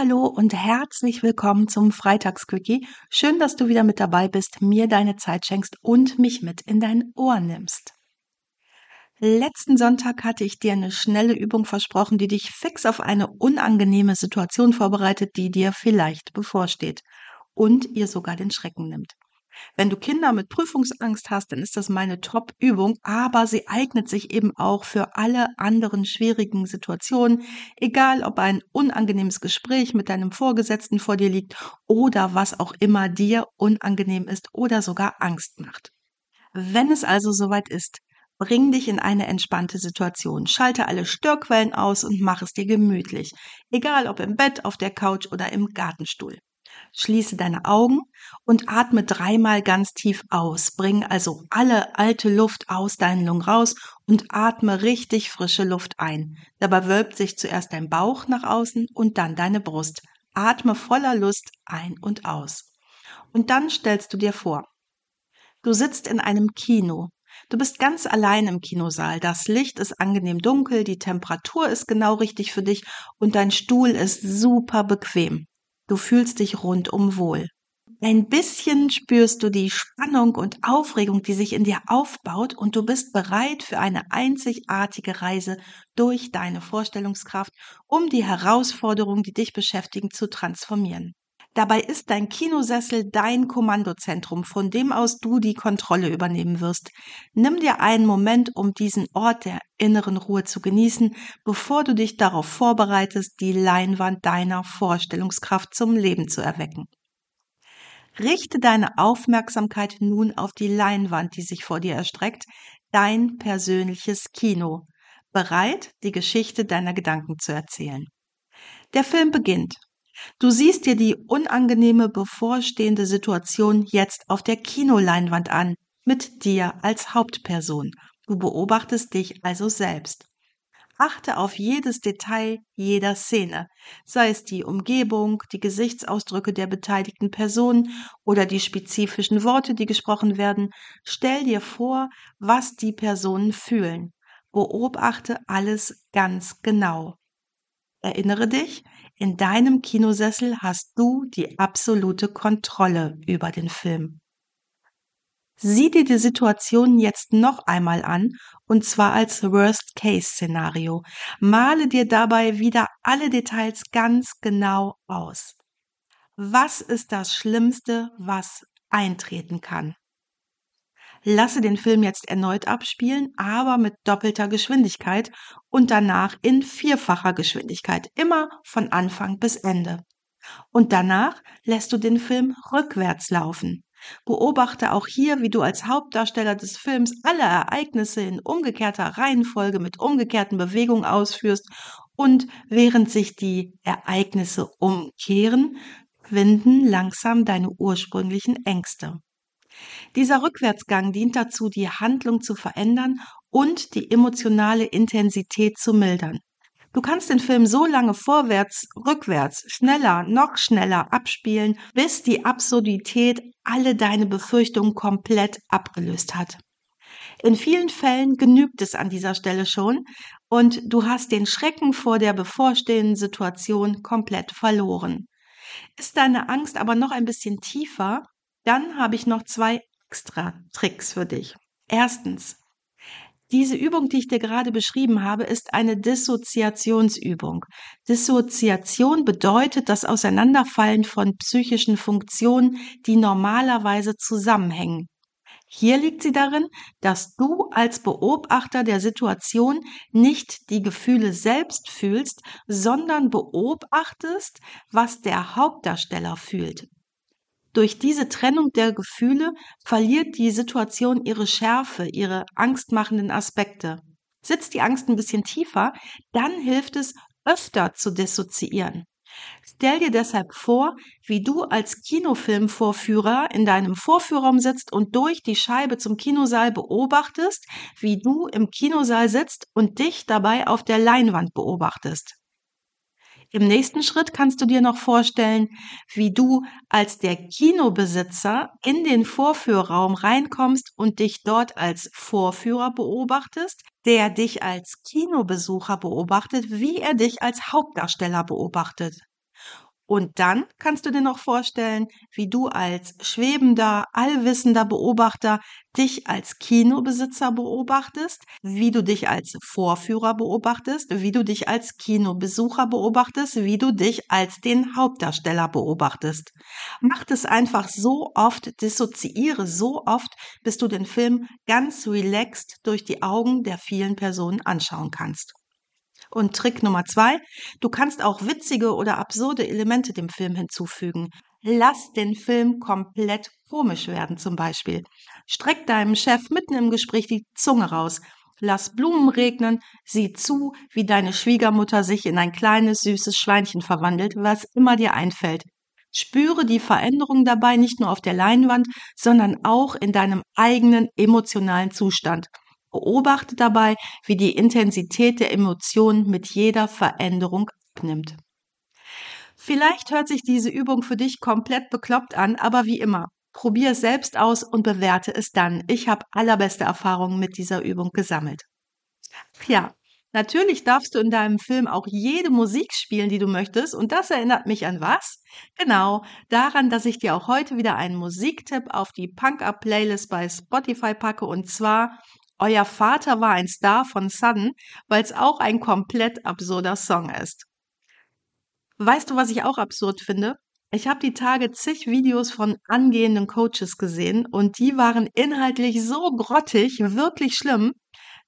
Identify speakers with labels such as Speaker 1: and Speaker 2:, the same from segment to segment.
Speaker 1: Hallo und herzlich willkommen zum Freitagsquickie. Schön, dass du wieder mit dabei bist, mir deine Zeit schenkst und mich mit in dein Ohr nimmst. Letzten Sonntag hatte ich dir eine schnelle Übung versprochen, die dich fix auf eine unangenehme Situation vorbereitet, die dir vielleicht bevorsteht und ihr sogar den Schrecken nimmt. Wenn du Kinder mit Prüfungsangst hast, dann ist das meine Top-Übung, aber sie eignet sich eben auch für alle anderen schwierigen Situationen, egal ob ein unangenehmes Gespräch mit deinem Vorgesetzten vor dir liegt oder was auch immer dir unangenehm ist oder sogar Angst macht. Wenn es also soweit ist, bring dich in eine entspannte Situation. Schalte alle Störquellen aus und mach es dir gemütlich, egal ob im Bett, auf der Couch oder im Gartenstuhl. Schließe deine Augen und atme dreimal ganz tief aus. Bring also alle alte Luft aus deinen Lungen raus und atme richtig frische Luft ein. Dabei wölbt sich zuerst dein Bauch nach außen und dann deine Brust. Atme voller Lust ein und aus. Und dann stellst du dir vor, du sitzt in einem Kino. Du bist ganz allein im Kinosaal. Das Licht ist angenehm dunkel, die Temperatur ist genau richtig für dich und dein Stuhl ist super bequem. Du fühlst dich rundum wohl. Ein bisschen spürst du die Spannung und Aufregung, die sich in dir aufbaut und du bist bereit für eine einzigartige Reise durch deine Vorstellungskraft, um die Herausforderungen, die dich beschäftigen, zu transformieren. Dabei ist dein Kinosessel dein Kommandozentrum, von dem aus du die Kontrolle übernehmen wirst. Nimm dir einen Moment, um diesen Ort der inneren Ruhe zu genießen, bevor du dich darauf vorbereitest, die Leinwand deiner Vorstellungskraft zum Leben zu erwecken. Richte deine Aufmerksamkeit nun auf die Leinwand, die sich vor dir erstreckt, dein persönliches Kino, bereit, die Geschichte deiner Gedanken zu erzählen. Der Film beginnt Du siehst dir die unangenehme bevorstehende Situation jetzt auf der Kinoleinwand an, mit dir als Hauptperson. Du beobachtest dich also selbst. Achte auf jedes Detail jeder Szene, sei es die Umgebung, die Gesichtsausdrücke der beteiligten Personen oder die spezifischen Worte, die gesprochen werden. Stell dir vor, was die Personen fühlen. Beobachte alles ganz genau. Erinnere dich, in deinem Kinosessel hast du die absolute Kontrolle über den Film. Sieh dir die Situation jetzt noch einmal an, und zwar als Worst-Case-Szenario. Male dir dabei wieder alle Details ganz genau aus. Was ist das Schlimmste, was eintreten kann? Lasse den Film jetzt erneut abspielen, aber mit doppelter Geschwindigkeit und danach in vierfacher Geschwindigkeit, immer von Anfang bis Ende. Und danach lässt du den Film rückwärts laufen. Beobachte auch hier, wie du als Hauptdarsteller des Films alle Ereignisse in umgekehrter Reihenfolge mit umgekehrten Bewegungen ausführst und während sich die Ereignisse umkehren, winden langsam deine ursprünglichen Ängste. Dieser Rückwärtsgang dient dazu, die Handlung zu verändern und die emotionale Intensität zu mildern. Du kannst den Film so lange vorwärts, rückwärts, schneller, noch schneller abspielen, bis die Absurdität alle deine Befürchtungen komplett abgelöst hat. In vielen Fällen genügt es an dieser Stelle schon und du hast den Schrecken vor der bevorstehenden Situation komplett verloren. Ist deine Angst aber noch ein bisschen tiefer, dann habe ich noch zwei extra Tricks für dich. Erstens, diese Übung, die ich dir gerade beschrieben habe, ist eine Dissoziationsübung. Dissoziation bedeutet das Auseinanderfallen von psychischen Funktionen, die normalerweise zusammenhängen. Hier liegt sie darin, dass du als Beobachter der Situation nicht die Gefühle selbst fühlst, sondern beobachtest, was der Hauptdarsteller fühlt. Durch diese Trennung der Gefühle verliert die Situation ihre Schärfe, ihre angstmachenden Aspekte. Sitzt die Angst ein bisschen tiefer, dann hilft es, öfter zu dissoziieren. Stell dir deshalb vor, wie du als Kinofilmvorführer in deinem Vorführraum sitzt und durch die Scheibe zum Kinosaal beobachtest, wie du im Kinosaal sitzt und dich dabei auf der Leinwand beobachtest. Im nächsten Schritt kannst du dir noch vorstellen, wie du als der Kinobesitzer in den Vorführraum reinkommst und dich dort als Vorführer beobachtest, der dich als Kinobesucher beobachtet, wie er dich als Hauptdarsteller beobachtet. Und dann kannst du dir noch vorstellen, wie du als schwebender, allwissender Beobachter dich als Kinobesitzer beobachtest, wie du dich als Vorführer beobachtest, wie du dich als Kinobesucher beobachtest, wie du dich als den Hauptdarsteller beobachtest. Mach es einfach so oft, dissoziiere so oft, bis du den Film ganz relaxed durch die Augen der vielen Personen anschauen kannst. Und Trick Nummer zwei, du kannst auch witzige oder absurde Elemente dem Film hinzufügen. Lass den Film komplett komisch werden zum Beispiel. Streck deinem Chef mitten im Gespräch die Zunge raus. Lass Blumen regnen, sieh zu, wie deine Schwiegermutter sich in ein kleines, süßes Schweinchen verwandelt, was immer dir einfällt. Spüre die Veränderung dabei nicht nur auf der Leinwand, sondern auch in deinem eigenen emotionalen Zustand. Beobachte dabei, wie die Intensität der Emotionen mit jeder Veränderung abnimmt. Vielleicht hört sich diese Übung für dich komplett bekloppt an, aber wie immer, probier es selbst aus und bewerte es dann. Ich habe allerbeste Erfahrungen mit dieser Übung gesammelt. Ja, natürlich darfst du in deinem Film auch jede Musik spielen, die du möchtest. Und das erinnert mich an was? Genau, daran, dass ich dir auch heute wieder einen Musiktipp auf die Punk-Up-Playlist bei Spotify packe. Und zwar euer Vater war ein Star von Sudden, weil es auch ein komplett absurder Song ist. Weißt du, was ich auch absurd finde? Ich habe die Tage zig Videos von angehenden Coaches gesehen und die waren inhaltlich so grottig, wirklich schlimm.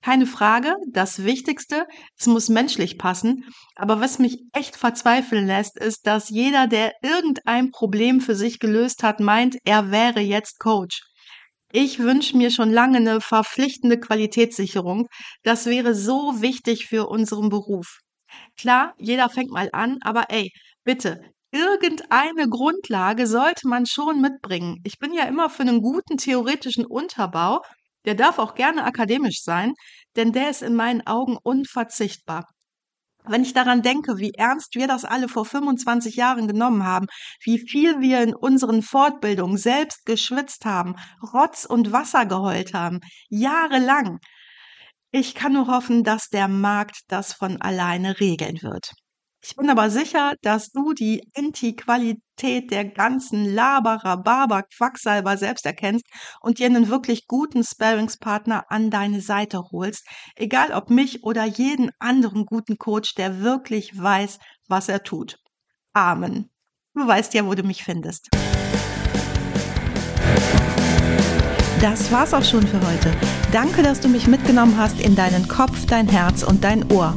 Speaker 1: Keine Frage, das Wichtigste, es muss menschlich passen. Aber was mich echt verzweifeln lässt, ist, dass jeder, der irgendein Problem für sich gelöst hat, meint, er wäre jetzt Coach. Ich wünsche mir schon lange eine verpflichtende Qualitätssicherung. Das wäre so wichtig für unseren Beruf. Klar, jeder fängt mal an, aber ey, bitte, irgendeine Grundlage sollte man schon mitbringen. Ich bin ja immer für einen guten theoretischen Unterbau. Der darf auch gerne akademisch sein, denn der ist in meinen Augen unverzichtbar. Wenn ich daran denke, wie ernst wir das alle vor 25 Jahren genommen haben, wie viel wir in unseren Fortbildungen selbst geschwitzt haben, Rotz und Wasser geheult haben, jahrelang. Ich kann nur hoffen, dass der Markt das von alleine regeln wird. Ich bin aber sicher, dass du die Anti-Qualität der ganzen Laberer, Barber, Quacksalber selbst erkennst und dir einen wirklich guten Sparingspartner an deine Seite holst, egal ob mich oder jeden anderen guten Coach, der wirklich weiß, was er tut. Amen. Du weißt ja, wo du mich findest. Das war's auch schon für heute. Danke, dass du mich mitgenommen hast in deinen Kopf, dein Herz und dein Ohr.